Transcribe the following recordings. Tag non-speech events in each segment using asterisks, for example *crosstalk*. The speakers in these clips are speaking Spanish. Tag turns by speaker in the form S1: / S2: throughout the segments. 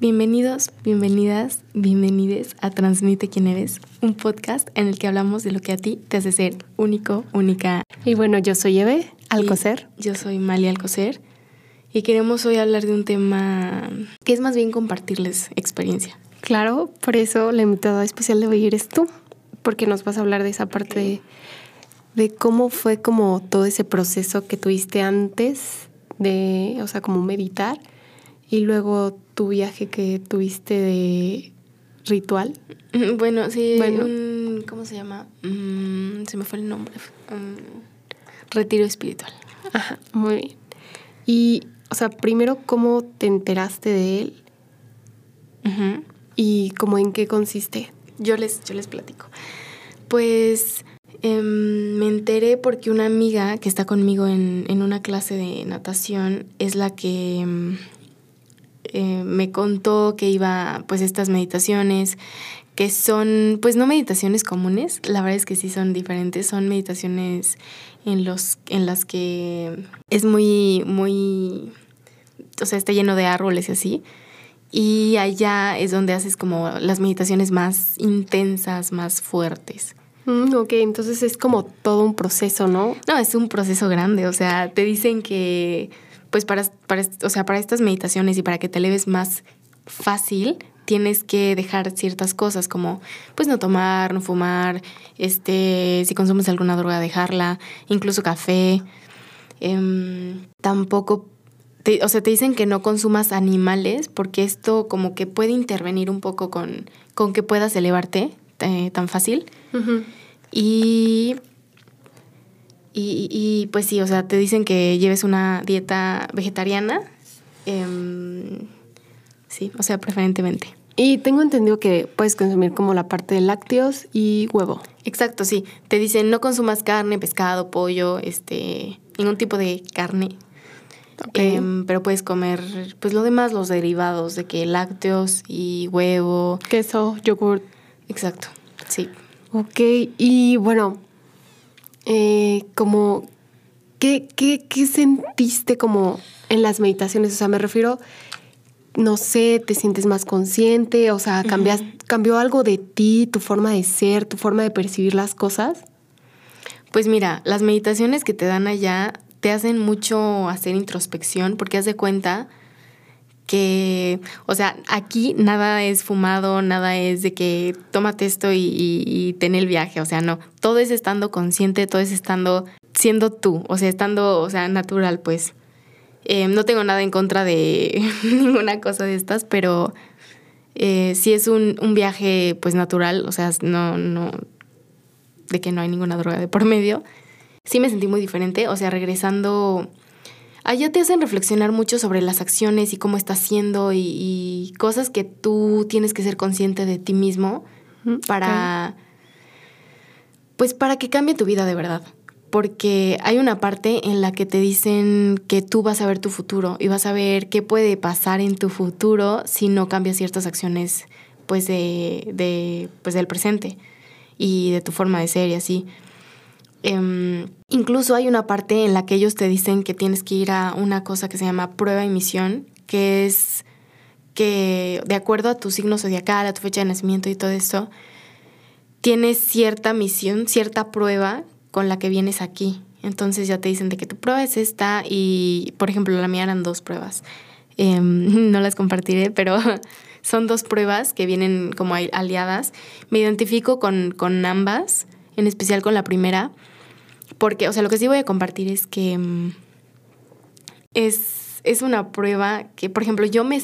S1: Bienvenidos, bienvenidas, bienvenides a Transmite quién eres, un podcast en el que hablamos de lo que a ti te hace ser único, única.
S2: Y bueno, yo soy Eve Alcocer.
S1: Y yo soy Mali Alcocer y queremos hoy hablar de un tema que es más bien compartirles experiencia.
S2: Claro, por eso la invitada especial de hoy eres tú, porque nos vas a hablar de esa parte de, de cómo fue como todo ese proceso que tuviste antes de, o sea, como meditar y luego tu viaje que tuviste de ritual.
S1: Bueno, sí, bueno. ¿cómo se llama? Mm, se me fue el nombre. Mm, retiro espiritual.
S2: Ajá, muy bien. Y, o sea, primero, ¿cómo te enteraste de él? ¿Y cómo en qué consiste?
S1: Yo les, yo les platico. Pues em, me enteré porque una amiga que está conmigo en, en una clase de natación es la que em, eh, me contó que iba pues estas meditaciones que son pues no meditaciones comunes, la verdad es que sí son diferentes, son meditaciones en los en las que es muy muy o sea, está lleno de árboles y así. Y allá es donde haces como las meditaciones más intensas, más fuertes.
S2: Mm, ok, entonces es como todo un proceso, ¿no?
S1: No, es un proceso grande. O sea, te dicen que pues para, para, o sea, para estas meditaciones y para que te eleves más fácil, tienes que dejar ciertas cosas como pues no tomar, no fumar, este, si consumes alguna droga dejarla, incluso café. Em, tampoco, o sea, te dicen que no consumas animales porque esto como que puede intervenir un poco con, con que puedas elevarte eh, tan fácil. Y y, pues sí, o sea, te dicen que lleves una dieta vegetariana. Em, sí, o sea, preferentemente.
S2: Y tengo entendido que puedes consumir como la parte de lácteos y huevo.
S1: Exacto, sí. Te dicen no consumas carne, pescado, pollo, este, ningún tipo de carne. Em, pero puedes comer, pues lo demás, los derivados de que lácteos y huevo.
S2: Queso, yogur.
S1: Exacto, sí.
S2: Ok, y bueno, eh, como, ¿qué, qué, qué sentiste como en las meditaciones? O sea, me refiero, no sé, te sientes más consciente, o sea, cambias, cambió algo de ti, tu forma de ser, tu forma de percibir las cosas.
S1: Pues mira, las meditaciones que te dan allá te hacen mucho hacer introspección porque haz de cuenta que, o sea, aquí nada es fumado, nada es de que tómate esto y, y, ten el viaje, o sea, no, todo es estando consciente, todo es estando siendo tú, o sea, estando, o sea, natural, pues. Eh, no tengo nada en contra de *laughs* ninguna cosa de estas, pero eh, sí es un, un, viaje, pues, natural, o sea, no, no, de que no hay ninguna droga de por medio. Sí me sentí muy diferente, o sea, regresando allá te hacen reflexionar mucho sobre las acciones y cómo estás haciendo y, cosas que tú tienes que ser consciente de ti mismo para, pues para que cambie tu vida de verdad. Porque hay una parte en la que te dicen que tú vas a ver tu futuro y vas a ver qué puede pasar en tu futuro si no cambias ciertas acciones pues de, de pues del presente y de tu forma de ser y así. Em, incluso hay una parte en la que ellos te dicen que tienes que ir a una cosa que se llama prueba y misión, que es que de acuerdo a tu signo zodiacal, a tu fecha de nacimiento y todo eso, tienes cierta misión, cierta prueba con la que vienes aquí. Entonces ya te dicen de que tu prueba es esta y, por ejemplo, la mía eran dos pruebas. Em, *laughs* no las compartiré, pero *laughs* son dos pruebas que vienen como aliadas. Me identifico con, con ambas, en especial con la primera, porque, o sea, lo que sí voy a compartir es que mm, es, es una prueba que, por ejemplo, yo me,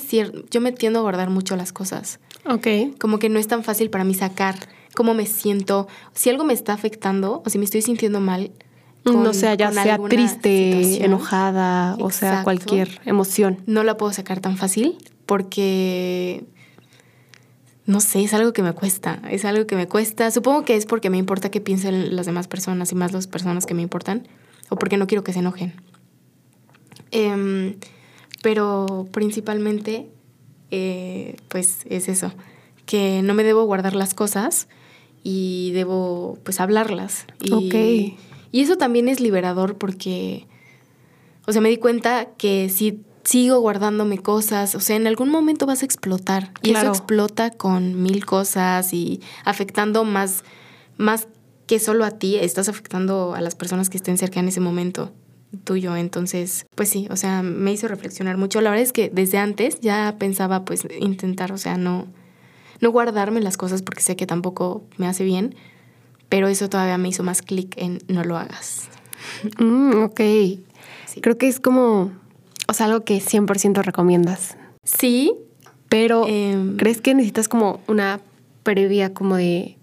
S1: yo me tiendo a guardar mucho las cosas.
S2: Ok.
S1: Como que no es tan fácil para mí sacar cómo me siento. Si algo me está afectando o si me estoy sintiendo mal.
S2: no sea, ya sea triste, enojada, o sea, cualquier emoción.
S1: No la puedo sacar tan fácil porque no sé, es algo que me cuesta, es algo que me cuesta. Supongo que es porque me importa que piensen las demás personas y más las personas que me importan, o porque no quiero que se enojen. Em, pero principalmente, eh, pues es eso, que no me debo guardar las cosas y debo, pues, hablarlas. Y, Y eso también es liberador porque, o sea, me di cuenta que si sigo guardándome cosas, o sea, en algún momento vas a explotar y
S2: Claro.
S1: eso explota con mil cosas y afectando más, más que solo a ti, estás afectando a las personas que estén cerca en ese momento tuyo. Entonces, pues sí, o sea, me hizo reflexionar mucho. La verdad es que desde antes ya pensaba pues intentar, o sea, no, no guardarme las cosas porque sé que tampoco me hace bien, pero eso todavía me hizo más clic en no lo hagas.
S2: Mm, ok.
S1: Sí.
S2: Creo que es como, o sea, algo que 100% recomiendas.
S1: Sí,
S2: Pero,
S1: Em.
S2: ¿crees que necesitas como una previa como de,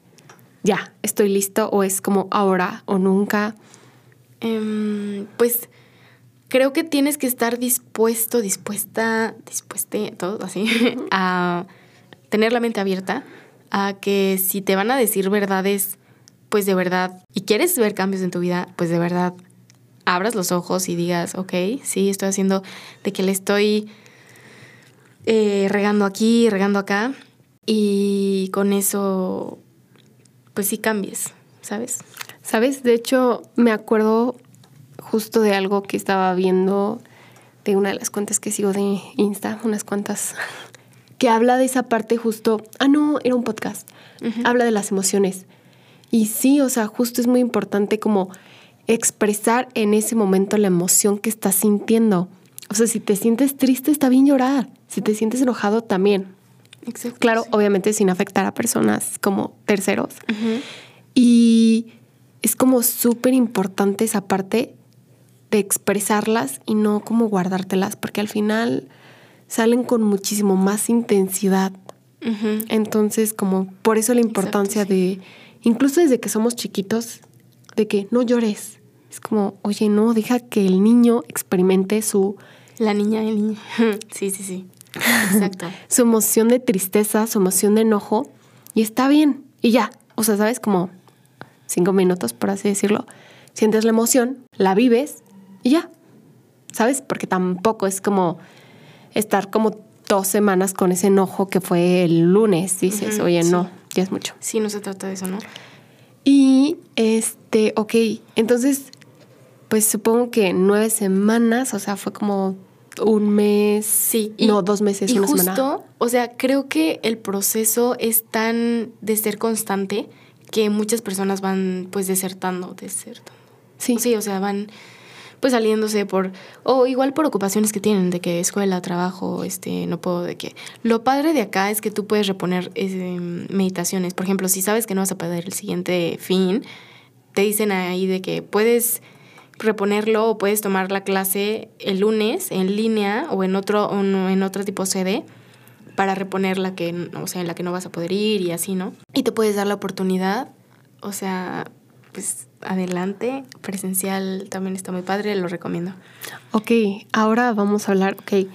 S2: ya, estoy listo? ¿O es como ahora o nunca?
S1: Em, pues creo que tienes que estar dispuesto, dispuesta, dispuesta, todo así, *laughs* a tener la mente abierta a que si te van a decir verdades, pues de verdad, y quieres ver cambios en tu vida, pues de verdad, abras los ojos y digas, ok, sí, estoy haciendo de que le estoy eh, regando aquí, regando acá, y con eso, pues sí cambies, ¿sabes?
S2: ¿Sabes? De hecho, me acuerdo justo de algo que estaba viendo de una de las cuentas que sigo de Insta, unas cuantas, *laughs* que habla de esa parte justo. Ah, no, era un podcast. Habla de las emociones. Y sí, o sea, justo es muy importante como expresar en ese momento la emoción que estás sintiendo. O sea, si te sientes triste, está bien llorar. Si te sientes enojado, también.
S1: Exacto.
S2: Claro, obviamente sin afectar a personas como terceros. Y es como súper importante esa parte de expresarlas y no como guardártelas, porque al final salen con muchísimo más intensidad. Entonces, como por eso la importancia
S1: Exacto,
S2: de, incluso desde que somos chiquitos, de que no llores. Es como, oye, no, deja que el niño experimente su,
S1: La niña, el niño. *laughs* Sí, sí, sí. Exacto. *laughs*
S2: su emoción de tristeza, su emoción de enojo, y está bien. Y ya, o sea, ¿sabes? Como cinco minutos, por así decirlo. Sientes la emoción, la vives y ya. ¿Sabes? Porque tampoco es como estar como dos semanas con ese enojo que fue el lunes. Dices, oye,
S1: sí.
S2: no, ya es mucho.
S1: Sí, no se trata de eso, ¿no?
S2: Y este, ok, entonces, pues supongo que nueve semanas, o sea, fue como un mes.
S1: Sí.
S2: no, dos meses,
S1: y
S2: una
S1: justo,
S2: semana.
S1: o sea, creo que el proceso es tan de ser constante que muchas personas van pues desertando, desertando.
S2: Sí.
S1: Sí, o sea, van pues saliéndose por o igual por ocupaciones que tienen de que escuela, trabajo, este, no puedo de que lo padre de acá es que tú puedes reponer eh, meditaciones. Por ejemplo, si sabes que no vas a perder el siguiente fin, te dicen ahí de que puedes reponerlo o puedes tomar la clase el lunes en línea o en otro o en otro tipo sede para reponer la que, o sea, en la que no vas a poder ir y así, ¿no? Y te puedes dar la oportunidad, o sea, pues adelante, presencial también está muy padre, lo recomiendo.
S2: Ok, ahora vamos a hablar, ok.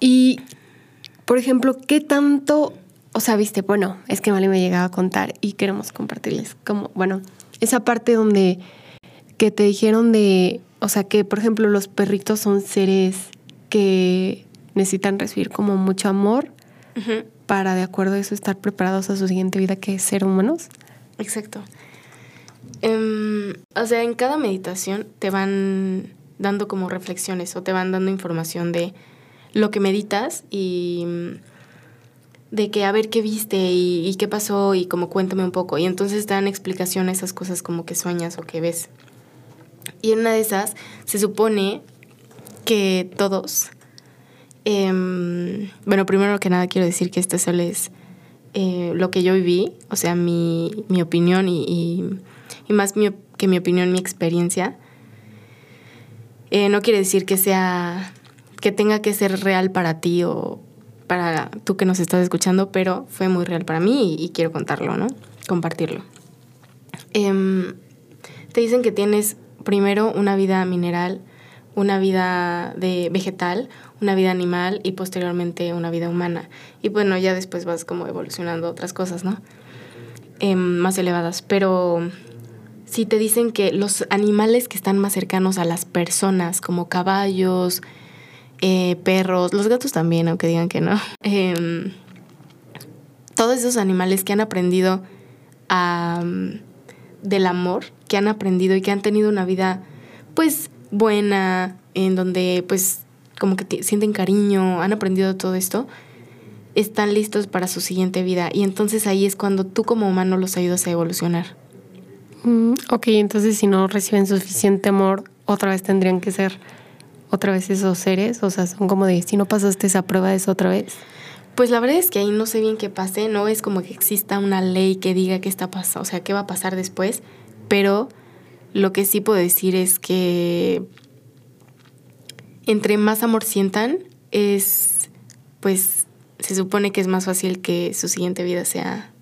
S2: Y, por ejemplo, ¿qué tanto, o sea, viste, bueno, es que Mali me llegaba a contar y queremos compartirles como, bueno, esa parte donde que te dijeron de, o sea, que, por ejemplo, los perritos son seres que necesitan recibir como mucho amor para, de acuerdo a eso, estar preparados a su siguiente vida que es ser humanos.
S1: Exacto. Em, o sea, en cada meditación te van dando como reflexiones o te van dando información de lo que meditas y de que a ver qué viste y, y qué pasó y como cuéntame un poco. Y entonces dan explicación a esas cosas como que sueñas o que ves. Y en una de esas se supone que todos... em, bueno, primero que nada quiero decir que esto solo es eh, lo que yo viví, o sea, mi, mi opinión y, y- más que mi opinión, mi experiencia. Eh, no quiere decir que sea, que tenga que ser real para ti o para tú que nos estás escuchando, pero fue muy real para mí y, y quiero contarlo, ¿no? Compartirlo. Em, te dicen que tienes primero una vida mineral, una vida de vegetal, una vida animal y posteriormente una vida humana. Y bueno, ya después vas como evolucionando otras cosas, ¿no? Em, más elevadas. Pero si te dicen que los animales que están más cercanos a las personas, como caballos, eh, perros, los gatos también, aunque digan que no, *laughs* em, todos esos animales que han aprendido del amor, que han aprendido y que han tenido una vida, pues, buena, en donde, pues, como que sienten cariño, han aprendido todo esto, están listos para su siguiente vida. Y entonces ahí es cuando tú como humano los ayudas a evolucionar.
S2: Mm, ok, entonces si no reciben suficiente amor, otra vez tendrían que ser otra vez esos seres. O sea, son como de, si no pasaste esa prueba, es otra vez.
S1: Pues la verdad es que ahí no sé bien qué pase, no es como que exista una ley que diga qué está pasando, o sea, qué va a pasar después, pero lo que sí puedo decir es que entre más amor sientan, es, pues, se supone que es más fácil que su siguiente vida sea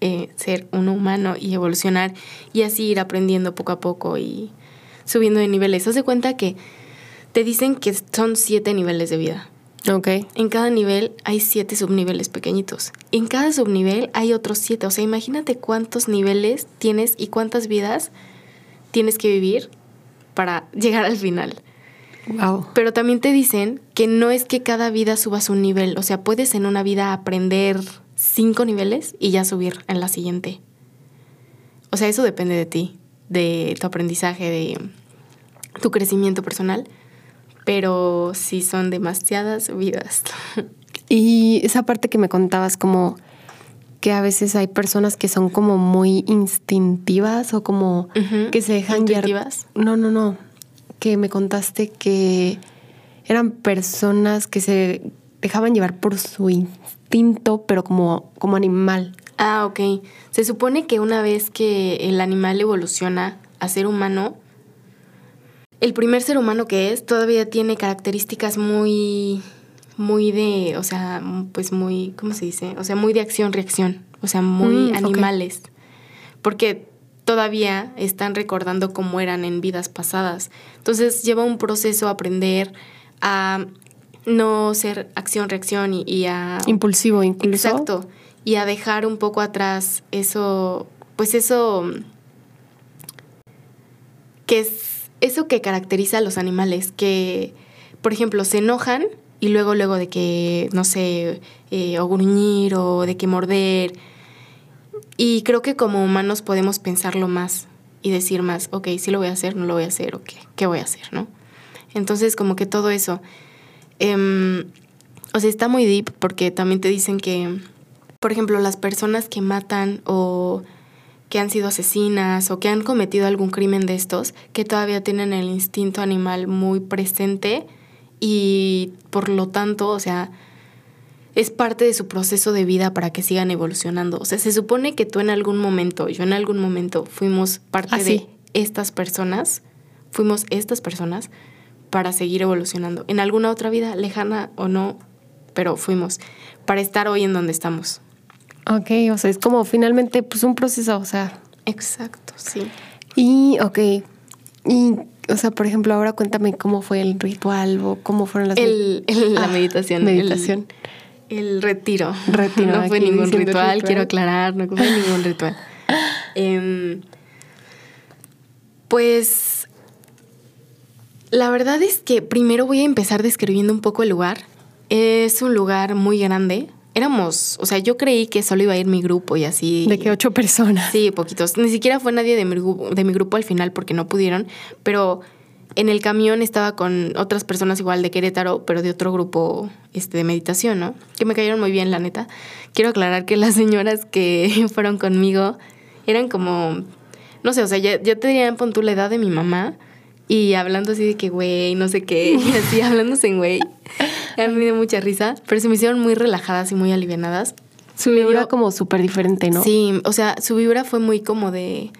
S1: eh, ser un humano y evolucionar y así ir aprendiendo poco a poco y subiendo de niveles. Haz de cuenta que te dicen que son siete niveles de vida.
S2: Ok.
S1: En cada nivel hay siete subniveles pequeñitos. En cada subnivel hay otros siete. O sea, imagínate cuántos niveles tienes y cuántas vidas tienes que vivir para llegar al final.
S2: Wow.
S1: Pero también te dicen que no es que cada vida subas un nivel. O sea, puedes en una vida aprender cinco niveles y ya subir en la siguiente. O sea, eso depende de ti, de tu aprendizaje, de tu crecimiento personal pero sí son demasiadas vidas.
S2: Y esa parte que me contabas, como que a veces hay personas que son como muy instintivas o como que se dejan
S1: llevar.
S2: No, no, no. Que me contaste que eran personas que se dejaban llevar por su instinto, pero como, como animal.
S1: Ah, ok. Se supone que una vez que el animal evoluciona a ser humano, el primer ser humano que es todavía tiene características muy, muy de, o sea, pues muy, ¿cómo se dice? O sea, muy de acción-reacción, o sea, muy mm, animales. Porque todavía están recordando cómo eran en vidas pasadas. Entonces lleva un proceso a aprender a no ser acción-reacción y, a...
S2: Impulsivo, incluso.
S1: Exacto. Y a dejar un poco atrás eso, pues eso que es eso que caracteriza a los animales, que, por ejemplo, se enojan y luego, luego de que, no sé, eh, o gruñir o de que morder. Y creo que como humanos podemos pensarlo más y decir más, ok, sí lo voy a hacer, no lo voy a hacer, ok, ¿qué voy a hacer, no? Entonces, como que todo eso. Em, o sea, está muy deep porque también te dicen que, por ejemplo, las personas que matan o que han sido asesinas o que han cometido algún crimen de estos, que todavía tienen el instinto animal muy presente y por lo tanto, o sea, es parte de su proceso de vida para que sigan evolucionando. O sea, se supone que tú en algún momento, yo en algún momento fuimos parte ah, de estas personas, fuimos estas personas para seguir evolucionando. En alguna otra vida, lejana o no, pero fuimos para estar hoy en donde estamos.
S2: Ok, o sea, es como finalmente pues un proceso, o sea.
S1: Exacto, sí.
S2: Y, ok, y, o sea, por ejemplo, ahora cuéntame cómo fue el ritual o cómo fueron las...
S1: El, la
S2: ah,
S1: meditación.
S2: Meditación.
S1: El, retiro.
S2: Retiro. *laughs*
S1: No fue ningún ritual, quiero aclarar, no fue ningún ritual. *laughs* Em, pues la verdad es que primero voy a empezar describiendo un poco el lugar. Es un lugar muy grande, éramos, o sea, yo creí que solo iba a ir mi grupo y así.
S2: ¿De que ocho personas?
S1: Sí, poquitos. Ni siquiera fue nadie de mi, de mi grupo al final porque no pudieron, pero en el camión estaba con otras personas igual de Querétaro, pero de otro grupo este, de meditación, ¿no? Que me cayeron muy bien, la neta. Quiero aclarar que las señoras que *laughs* fueron conmigo eran como, no sé, o sea, ya, ya tenían pon la edad de mi mamá y hablando así de que, güey, no sé qué, *laughs* y así hablándose en güey. A mí me dio mucha risa, pero se me hicieron muy relajadas y muy alivianadas.
S2: Su vibra como súper diferente, ¿no?
S1: Sí, o sea, su vibra fue muy como de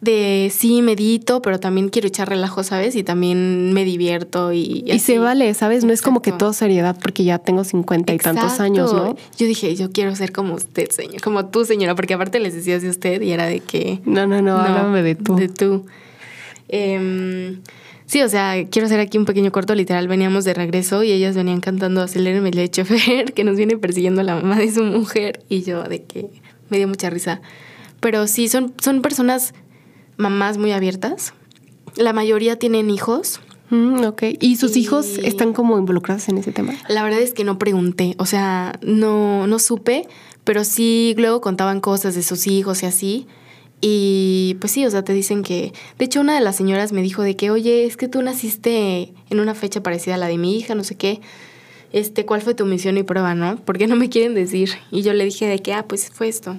S1: de sí medito, pero también quiero echar relajo, ¿sabes? Y también me divierto y...
S2: Y, se vale, ¿sabes? No es como que todo seriedad porque ya tengo cincuenta y tantos años, ¿no?
S1: Yo dije, yo quiero ser como usted, señor, como tú, señora, porque aparte les decías de usted y era de que...
S2: No, no, no, no háblame de tú.
S1: De tú. Eh, sí, o sea, quiero hacer aquí un pequeño corto. Literal, veníamos de regreso y ellas venían cantando Aceléreme el chofer, *laughs* que nos viene persiguiendo la mamá de su mujer. Y yo, de que me dio mucha risa. Pero sí, son, son personas, mamás muy abiertas. La mayoría tienen hijos.
S2: Mm, ok. ¿Y sus hijos están como involucrados en ese tema?
S1: La verdad es que no pregunté. O sea, no, no supe, pero sí luego contaban cosas de sus hijos y así. Y pues sí, o sea, te dicen que, de hecho una de las señoras me dijo de que, oye, es que tú naciste en una fecha parecida a la de mi hija, no sé qué, este, ¿cuál fue tu misión y prueba, no? ¿Por qué no me quieren decir? Y yo le dije de que, ah, pues fue esto.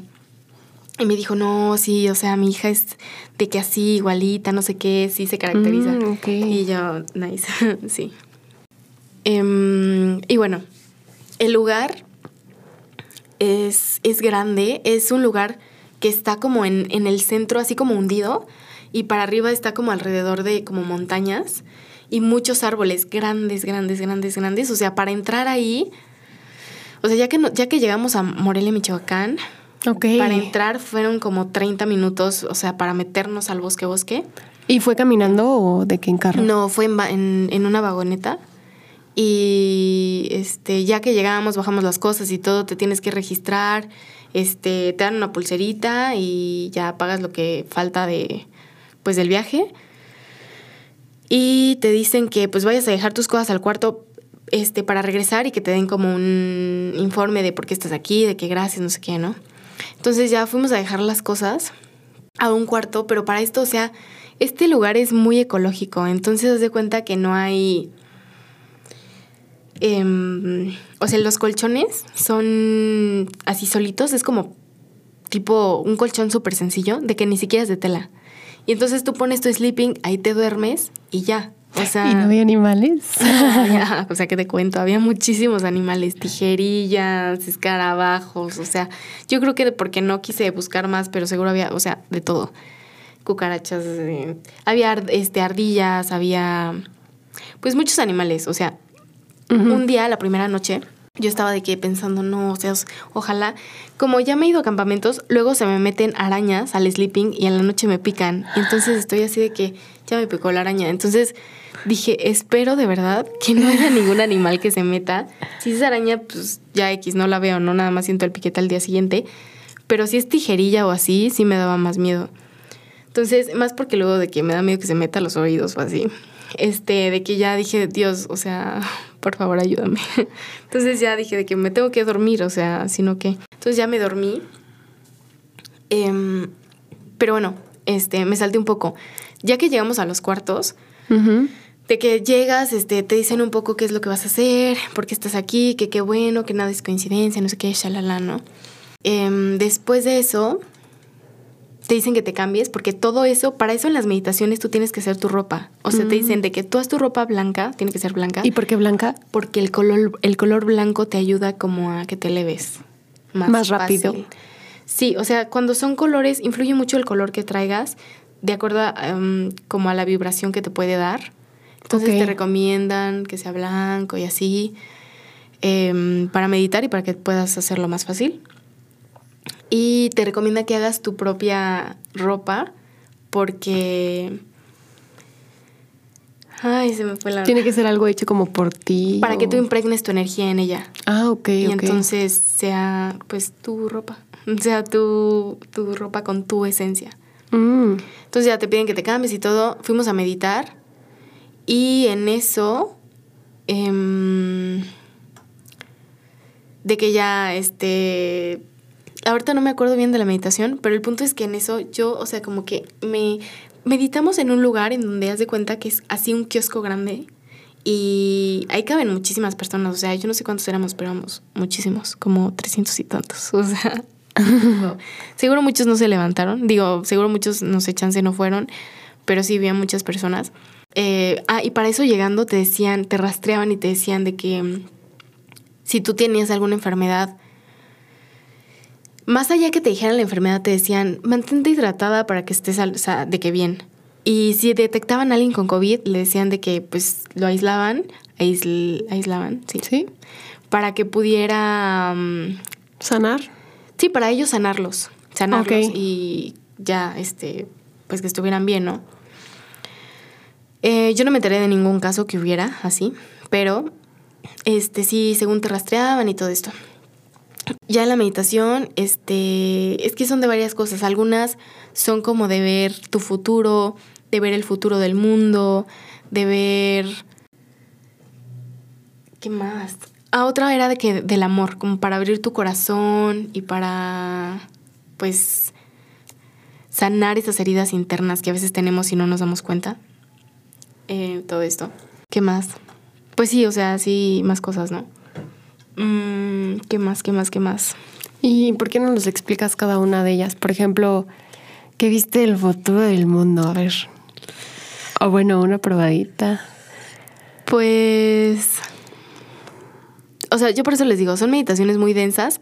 S1: Y me dijo, no, sí, o sea, mi hija es de que así, igualita, no sé qué, sí se caracteriza.
S2: Mm,
S1: Y yo, nice, *laughs* sí. Em, y bueno, el lugar es, es grande, es un lugar que está como en, en el centro, así como hundido, y para arriba está como alrededor de como montañas y muchos árboles grandes, grandes, grandes, grandes. O sea, para entrar ahí, o sea, ya que, no- ya que llegamos a Morelia, Michoacán, para entrar fueron como 30 minutos, o sea, para meternos al bosque, bosque.
S2: ¿Y fue caminando o de qué en carro?
S1: No, fue en, en, en una vagoneta. Y este, ya que llegábamos, bajamos las cosas y todo, te tienes que registrar, este, te dan una pulserita y ya pagas lo que falta de pues del viaje. Y te dicen que pues vayas a dejar tus cosas al cuarto este, para regresar y que te den como un informe de por qué estás aquí, de que gracias, no sé qué, ¿no? Entonces ya fuimos a dejar las cosas a un cuarto, pero para esto, o sea, este lugar es muy ecológico, entonces haz de cuenta que no hay... em, o sea, los colchones son así solitos, es como tipo un colchón súper sencillo, de que ni siquiera es de tela. Y entonces tú pones tu sleeping, ahí te duermes y ya. O sea, *laughs*
S2: ¿Y no había animales? *laughs*
S1: o sea, que te cuento, había muchísimos animales, tijerillas, escarabajos, o sea, yo creo que porque no quise buscar más, pero seguro había, o sea, de todo. Cucarachas, eh, había este, ardillas, había pues muchos animales, o sea, un día, la primera noche, yo estaba de que pensando, no, o sea, ojalá, como ya me he ido a campamentos, luego se me meten arañas al sleeping y en la noche me pican. Y entonces estoy así de que ya me picó la araña. Entonces dije, espero de verdad que no haya ningún animal que se meta. Si es araña, pues ya X, no la veo, no nada más siento el piquete al día siguiente. Pero si es tijerilla o así, sí me daba más miedo. Entonces, más porque luego de que me da miedo que se meta a los oídos o así. Este, de que ya dije, Dios, o sea, por favor, ayúdame. *laughs* Entonces ya dije de que me tengo que dormir, o sea, sino que. Entonces ya me dormí. Em, pero bueno, este, me salté un poco. Ya que llegamos a los cuartos,
S2: Ujú.
S1: de que llegas, este, te dicen un poco qué es lo que vas a hacer, por qué estás aquí, que qué bueno, que nada es coincidencia, no sé qué, shalala, ¿no? Em, después de eso, te dicen que te cambies, porque todo eso, para eso en las meditaciones tú tienes que hacer tu ropa. O sea, te dicen de que tú haz tu ropa blanca, tiene que ser blanca,
S2: ¿Y por qué blanca?
S1: porque el color, el color blanco te ayuda como a que te leves más,
S2: Más rápido.
S1: fácil. Sí, o sea, cuando son colores, influye mucho el color que traigas, de acuerdo a, em, como a la vibración que te puede dar. Entonces te recomiendan que sea blanco y así, em, para meditar y para que puedas hacerlo más fácil. Y te recomienda que hagas tu propia ropa porque... Ay, se me fue la...
S2: Tiene que ser algo hecho como por ti.
S1: Para que tú impregnes tu energía en ella.
S2: Ah, ok,
S1: y
S2: ok.
S1: entonces sea pues tu ropa. *laughs* Sea tu, tu ropa con tu esencia.
S2: Mm.
S1: Entonces ya te piden que te cambies y todo. Fuimos a meditar. Y en eso. em, de que ya este. Ahorita no me acuerdo bien de la meditación, pero el punto es que en eso yo, o sea, como que me meditamos en un lugar en donde haz de cuenta que es así un kiosco grande y ahí caben muchísimas personas, o sea, yo no sé cuántos éramos, pero éramos muchísimos, como 300 y tantos, *laughs* o sea, wow. seguro muchos no se levantaron, digo, seguro muchos no sé, chance no fueron, pero sí había muchas personas. Eh, ah, y para eso llegando te decían, te rastreaban y te decían de que mm, si tú tenías alguna enfermedad, más allá que te dijeran la enfermedad, te decían, mantente hidratada para que estés, al- o sea, de que bien. Y si detectaban a alguien con COVID, le decían de que pues lo aislaban, aisl- aislaban, sí,
S2: ¿Sí?
S1: para que pudiera, mm,
S2: ¿Sanar?
S1: sí, para ellos sanarlos, sanarlos y ya, este, pues que estuvieran bien, ¿no? Eh, yo no me enteré de ningún caso que hubiera así, pero este sí, según te rastreaban y todo esto. Ya en la meditación, este, es que son de varias cosas. Algunas son como de ver tu futuro, de ver el futuro del mundo, de ver ¿Qué más? Ah, otra era de que del amor, como para abrir tu corazón y para pues sanar esas heridas internas que a veces tenemos y no nos damos cuenta. Eh, todo esto. ¿Qué más? Pues sí, o sea, sí, más cosas, ¿no? Mm, ¿Qué más? ¿Qué más? ¿Qué más?
S2: ¿Y por qué no nos explicas cada una de ellas? Por ejemplo, ¿qué viste el futuro del mundo? A ver. O bueno, una probadita.
S1: Pues. O sea, yo por eso les digo, son meditaciones muy densas,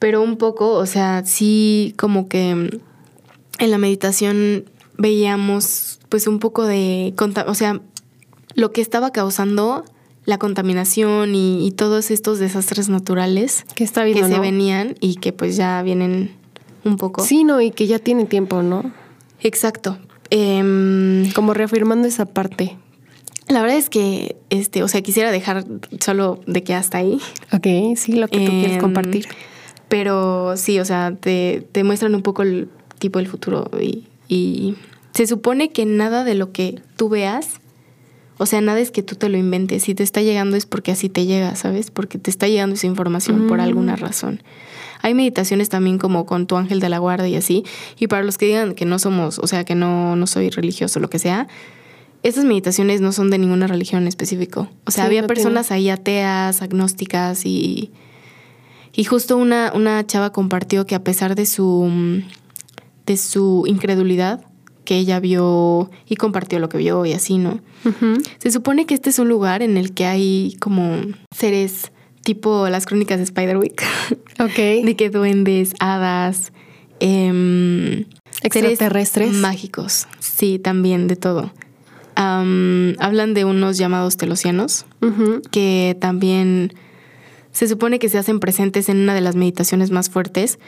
S1: pero un poco, o sea, sí, como que en la meditación veíamos, pues, un poco de. O sea, lo que estaba causando la contaminación y, todos estos desastres naturales
S2: que, está
S1: que se venían y que pues ya vienen un poco.
S2: Sí, no, y que ya tiene tiempo, ¿no?
S1: Exacto. Em,
S2: Como reafirmando esa parte.
S1: La verdad es que, este, o sea, quisiera dejar solo de que hasta ahí.
S2: Ok, sí, lo que tú quieres em, compartir.
S1: Pero sí, o sea, te, te, muestran un poco el tipo del futuro y, y se supone que nada de lo que tú veas o sea, nada es que tú te lo inventes. Si te está llegando es porque así te llega, ¿sabes? Porque te está llegando esa información por alguna mm. razón. Hay meditaciones también como con tu ángel de la guarda y así. Y para los que digan que no somos, o sea, que no, no soy religioso, lo que sea, esas meditaciones no son de ninguna religión en específico. O sea, había personas ahí ateas, agnósticas y... Y justo una, una chava compartió que a pesar de su, de su incredulidad, que ella vio y compartió lo que vio y así, ¿no? Se supone que este es un lugar en el que hay como seres tipo las crónicas de Spiderwick. *laughs*
S2: Ok.
S1: de que duendes, hadas, eh,
S2: extraterrestres.
S1: mágicos. Sí, también, de todo. hablan de unos llamados telosianos que también se supone que se hacen presentes en una de las meditaciones más fuertes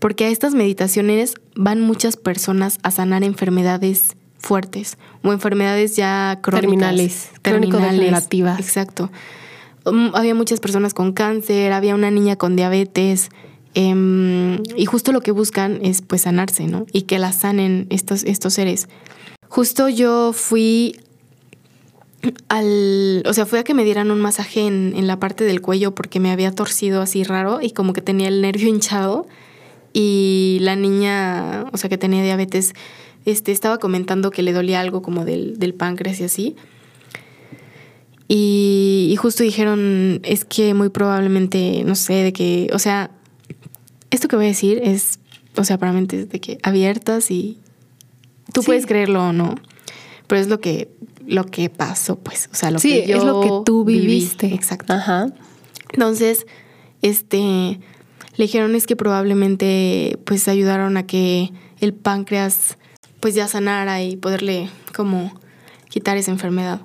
S1: porque a estas meditaciones van muchas personas a sanar enfermedades fuertes o enfermedades ya
S2: crónicas, terminales, crónico
S1: Exacto. Um, había muchas personas con cáncer, había una niña con diabetes em, y justo lo que buscan es pues sanarse, ¿no? Y que la sanen estos, estos seres. Justo yo fui al, o sea, fui a que me dieran un masaje en, en la parte del cuello porque me había torcido así raro y como que tenía el nervio *laughs* hinchado y la niña, o sea, que tenía diabetes, este, estaba comentando que le dolía algo como del, del páncreas y así. Y, y, justo dijeron, es que muy probablemente, no sé, de que, o sea, esto que voy a decir es, o sea, para mentes de que abiertas y tú puedes creerlo o no, pero es lo que, lo que pasó, pues, o sea, lo que yo
S2: es lo que tú viviste.
S1: Exacto. Ajá. Entonces, este, le dijeron es que probablemente pues ayudaron a que el páncreas pues ya sanara y poderle como quitar esa enfermedad.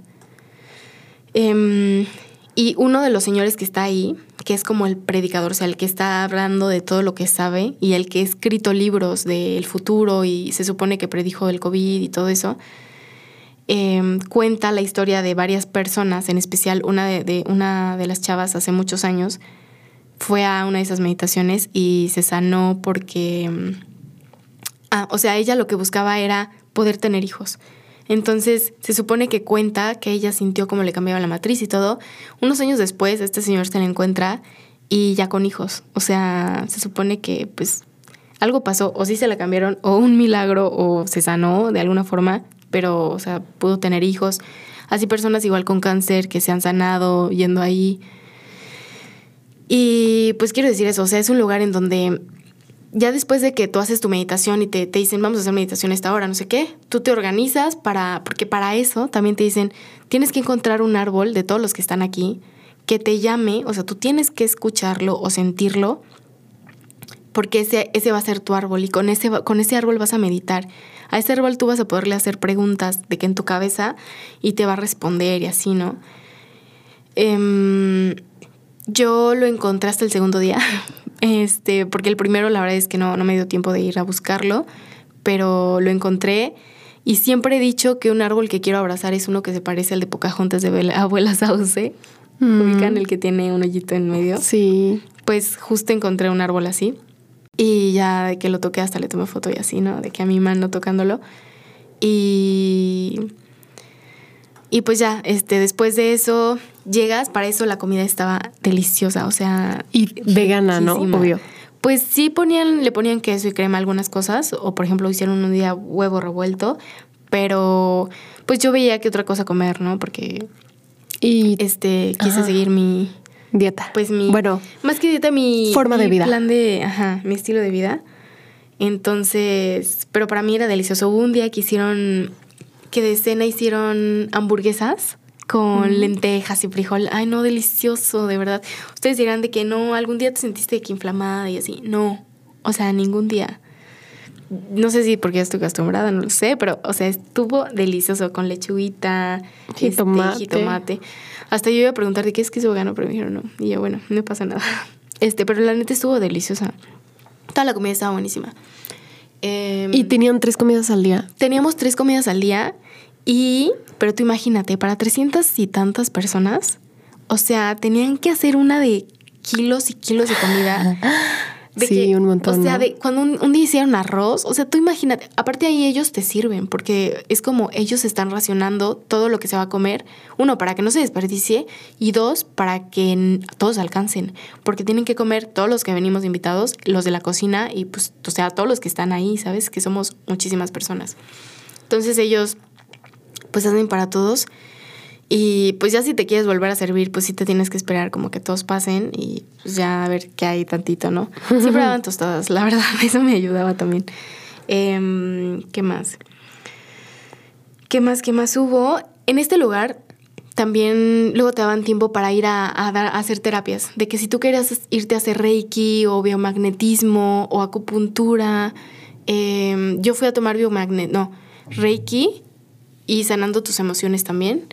S1: Em, y uno de los señores que está ahí, que es como el predicador, o sea, el que está hablando de todo lo que sabe y el que ha escrito libros del futuro y se supone que predijo el COVID y todo eso, em, cuenta la historia de varias personas, en especial una de, una de las chavas hace muchos años, fue a una de esas meditaciones y se sanó porque, mm, ah, o sea, ella lo que buscaba era poder tener hijos. Entonces, se supone que cuenta que ella sintió como le cambiaba la matriz y todo. Unos años después, este señor se le encuentra y ya con hijos. O sea, se supone que pues algo pasó, o sí se la cambiaron, o un milagro, o se sanó de alguna forma, pero, o sea, pudo tener hijos. Así personas igual con cáncer que se han sanado yendo ahí. Y pues quiero decir eso, o sea, es un lugar en donde ya después de que tú haces tu meditación y te, te, dicen, vamos a hacer meditación esta hora, no sé qué, tú te organizas para, porque para eso también te dicen, tienes que encontrar un árbol de todos los que están aquí que te llame, o sea, tú tienes que escucharlo o sentirlo, porque ese, ese va a ser tu árbol y con ese, con ese árbol vas a meditar. A ese árbol tú vas a poderle hacer preguntas de que en tu cabeza y te va a responder y así, ¿no? Eh, yo lo encontré hasta el segundo día, *laughs* este, porque el primero la verdad es que no, no me dio tiempo de ir a buscarlo, pero lo encontré y siempre he dicho que un árbol que quiero abrazar es uno que se parece al de Pocahontas de *laughs* Abuela Sauce. Mm. ¿Ubican el que tiene un hoyito en medio?
S2: Sí.
S1: Pues justo encontré un árbol así. Y ya de que lo toqué hasta le tomé foto y así, ¿no? De que a mi mano tocándolo. Y y pues ya, este, después de eso, llegas, para eso la comida estaba deliciosa, o sea...
S2: Y vegana, ¿no? Obvio.
S1: Pues sí ponían, le ponían queso y crema a algunas cosas, o por ejemplo hicieron un día huevo revuelto, pero pues yo veía que otra cosa comer, ¿no? Porque
S2: Y
S1: este quise
S2: Ajá.
S1: seguir mi
S2: dieta.
S1: pues mi
S2: Bueno,
S1: más que dieta mi
S2: Forma de vida.
S1: plan de ajá mi estilo de vida entonces pero para mí era delicioso hubo un día que hicieron que de cena hicieron hamburguesas con lentejas y frijol ay no delicioso de verdad ustedes dirán de que no algún día te sentiste de que inflamada y así no o sea ningún día no sé si porque ya estoy acostumbrada, no lo sé, pero, o sea, estuvo delicioso con lechuguita, este,
S2: Jitomate.
S1: jitomate. Hasta yo iba a preguntar de qué es que es vegano, pero me dijeron no. Y yo, bueno, no pasa nada. *laughs* Este, pero la neta estuvo deliciosa. Toda la comida estaba buenísima. Em,
S2: y tenían tres comidas al día.
S1: teníamos tres comidas al día y, pero tú imagínate, para 300 y tantas personas, o sea, tenían que hacer una de kilos y kilos de comida. *laughs* De
S2: Sí, un montón,
S1: O sea,
S2: ¿no?
S1: de cuando un, un día hicieron arroz, o sea, tú imagínate, aparte ahí ellos te sirven, porque es como ellos están racionando todo lo que se va a comer, uno, para que no se desperdicie, y dos, para que todos alcancen, porque tienen que comer todos los que venimos invitados, los de la cocina, y pues, o sea, todos los que están ahí, ¿sabes? Que somos muchísimas personas. Entonces ellos, pues hacen para todos. Y pues ya si te quieres volver a servir, pues sí te tienes que esperar como que todos pasen y pues ya a ver qué hay tantito, ¿no? *laughs* Siempre daban tostadas, la verdad, *laughs* eso me ayudaba también. Em, ¿Qué más? ¿Qué más? ¿Qué más hubo? En este lugar también luego te daban tiempo para ir a, a dar, a hacer terapias. De que si tú querías irte a hacer reiki o biomagnetismo o acupuntura, em, yo fui a tomar biomagnet, no, reiki y sanando tus emociones también.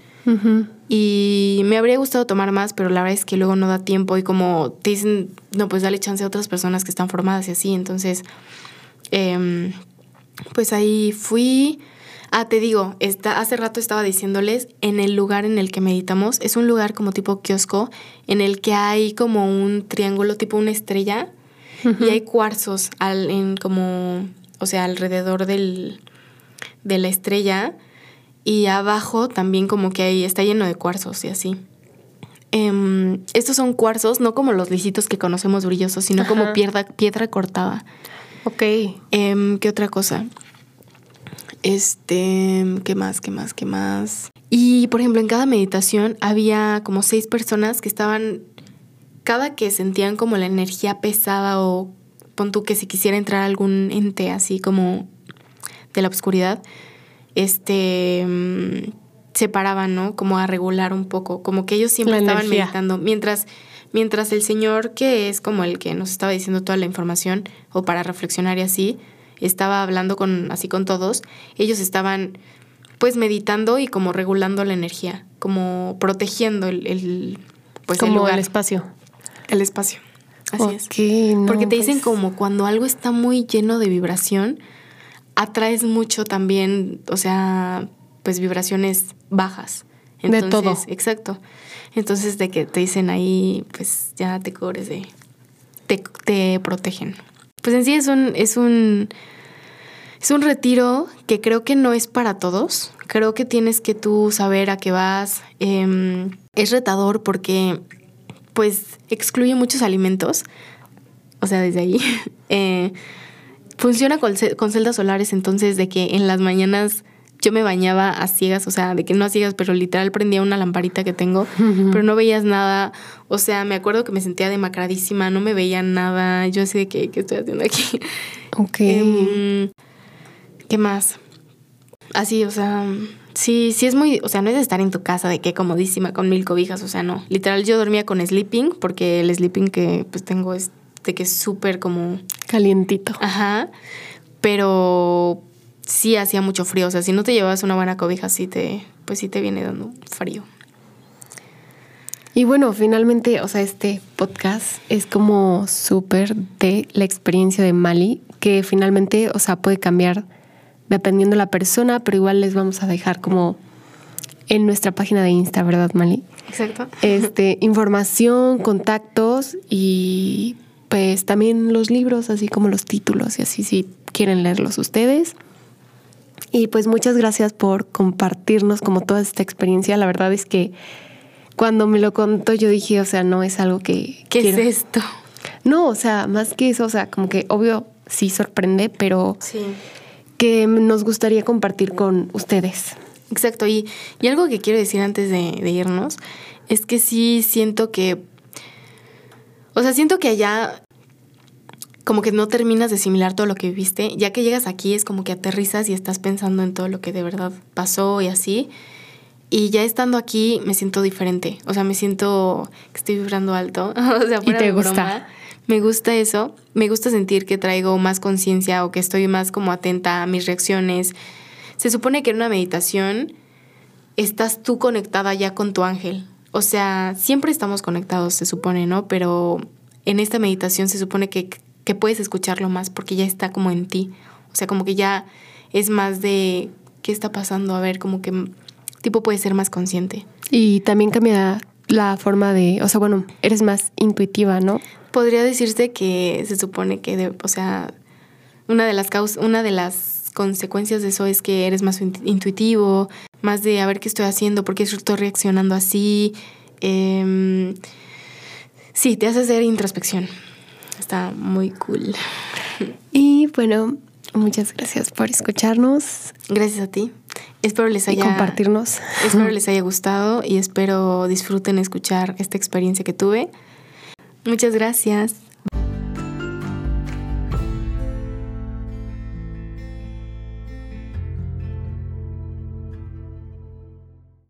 S1: Y me habría gustado tomar más, pero la verdad es que luego no da tiempo y como te dicen, no, pues dale chance a otras personas que están formadas y así. Entonces, em, pues ahí fui. Ah, te digo, está, hace rato estaba diciéndoles, en el lugar en el que meditamos, es un lugar como tipo kiosco, en el que hay como un triángulo, tipo una estrella, y hay cuarzos al, en como, o sea, alrededor del, de la estrella. Y abajo también como que ahí está lleno de cuarzos y así. Em, estos son cuarzos, no como los lisitos que conocemos brillosos, sino como piedra, piedra cortada.
S2: Ok.
S1: Em, ¿Qué otra cosa? Este, ¿qué más? ¿Qué más? ¿Qué más? Y por ejemplo, en cada meditación había como seis personas que estaban, cada que sentían como la energía pesada o pon tú que si quisiera entrar algún ente así como de la oscuridad, este, mm, se paraban, ¿no? Como a regular un poco, como que ellos siempre
S2: La
S1: estaban
S2: energía.
S1: meditando, mientras, mientras el señor que es como el que nos estaba diciendo toda la información o para reflexionar y así, estaba hablando con así con todos, ellos estaban pues meditando y como regulando la energía, como protegiendo el, el pues el
S2: Como
S1: lugar,
S2: el espacio.
S1: el espacio. Así es.
S2: No,
S1: Porque te dicen
S2: pues,
S1: como cuando algo está muy lleno de vibración, atraes mucho también, o sea, pues vibraciones bajas.
S2: De todo.
S1: Exacto. Entonces de que te dicen ahí, pues ya te cubres de... Te, te protegen. Pues en sí es un, es un... Es un retiro que creo que no es para todos. Creo que tienes que tú saber a qué vas. Em, es retador porque pues excluye muchos alimentos. O sea, desde ahí. *laughs* Eh, funciona con, con celdas solares, entonces de que en las mañanas yo me bañaba a ciegas, o sea, de que no a ciegas, pero literal prendía una lamparita que tengo, pero no veías nada. O sea, me acuerdo que me sentía demacradísima, no me veía nada. Yo así de que, ¿qué estoy haciendo aquí?
S2: Ok.
S1: Em, ¿Qué más? Así, o sea, sí, sí es muy, o sea, no es de estar en tu casa de que comodísima con mil cobijas, o sea, no. Literal, yo dormía con sleeping, porque el sleeping que pues tengo es de que es súper como,
S2: Calientito.
S1: ajá, pero sí hacía mucho frío, o sea, si no te llevas una buena cobija, sí te, pues sí te viene dando frío.
S2: Y bueno, finalmente, o sea, este podcast es como súper de la experiencia de Mali, que finalmente, o sea, puede cambiar dependiendo de la persona, pero igual les vamos a dejar como en nuestra página de Insta, ¿verdad, Mali?
S1: Exacto.
S2: Este, *laughs* información, contactos y pues también los libros, así como los títulos y así si quieren leerlos ustedes. Y pues muchas gracias por compartirnos como toda esta experiencia. La verdad es que cuando me lo contó yo dije, o sea, no es algo que...
S1: ¿Qué
S2: quiero-
S1: es esto?
S2: No, o sea, más que eso, o sea, como que obvio sí sorprende, pero
S1: Sí.
S2: que nos gustaría compartir con ustedes.
S1: Exacto, y, y algo que quiero decir antes de, de irnos es que sí siento que, o sea, siento que allá como que no terminas de asimilar todo lo que viviste, ya que llegas aquí es como que aterrizas y estás pensando en todo lo que de verdad pasó y así. Y ya estando aquí me siento diferente, o sea, me siento que estoy vibrando alto, *laughs* o sea, fuera
S2: te
S1: de
S2: gusta?
S1: broma. Me gusta eso, me gusta sentir que traigo más conciencia o que estoy más como atenta a mis reacciones. Se supone que en una meditación estás tú conectada ya con tu ángel. O sea, siempre estamos conectados, se supone, ¿no? Pero en esta meditación se supone que, que puedes escucharlo más porque ya está como en ti. O sea, como que ya es más de qué está pasando, a ver, como que tipo puedes ser más consciente.
S2: Y también cambia la forma de, o sea, bueno, eres más intuitiva, ¿no?
S1: Podría decirse que se supone que, de- o sea, una de las causas, una de las consecuencias de eso es que eres más in- intuitivo, más de a ver qué estoy haciendo, por qué estoy reaccionando así. Em, sí, te hace hacer introspección. Está muy cool. *laughs*
S2: Y bueno, muchas gracias por escucharnos
S1: Gracias a ti. Espero les
S2: y
S1: haya
S2: compartirnos.
S1: Espero *laughs* les haya gustado y espero disfruten escuchar esta experiencia que tuve. Muchas gracias.